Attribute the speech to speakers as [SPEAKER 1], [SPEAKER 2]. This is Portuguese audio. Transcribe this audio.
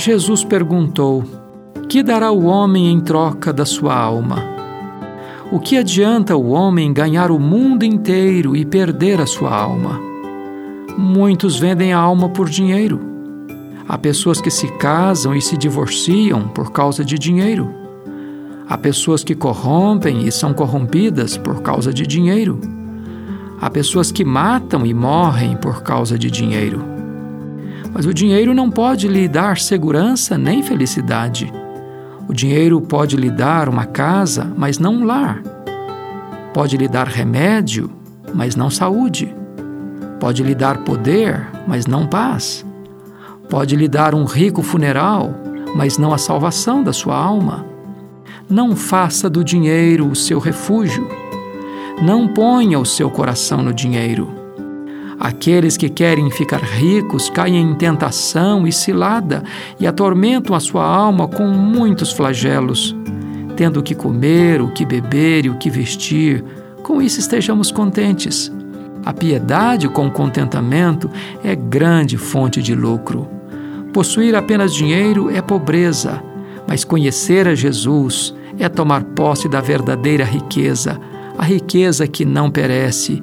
[SPEAKER 1] Jesus perguntou: Que dará o homem em troca da sua alma? O que adianta o homem ganhar o mundo inteiro e perder a sua alma? Muitos vendem a alma por dinheiro. Há pessoas que se casam e se divorciam por causa de dinheiro. Há pessoas que corrompem e são corrompidas por causa de dinheiro. Há pessoas que matam e morrem por causa de dinheiro. Mas o dinheiro não pode lhe dar segurança nem felicidade. O dinheiro pode lhe dar uma casa, mas não um lar. Pode lhe dar remédio, mas não saúde. Pode lhe dar poder, mas não paz. Pode lhe dar um rico funeral, mas não a salvação da sua alma. Não faça do dinheiro o seu refúgio. Não ponha o seu coração no dinheiro Aqueles que querem ficar ricos caem em tentação e cilada e atormentam a sua alma com muitos flagelos. Tendo o que comer, o que beber e o que vestir, com isso estejamos contentes. A piedade com contentamento é grande fonte de lucro. Possuir apenas dinheiro é pobreza, mas conhecer a Jesus é tomar posse da verdadeira riqueza, a riqueza que não perece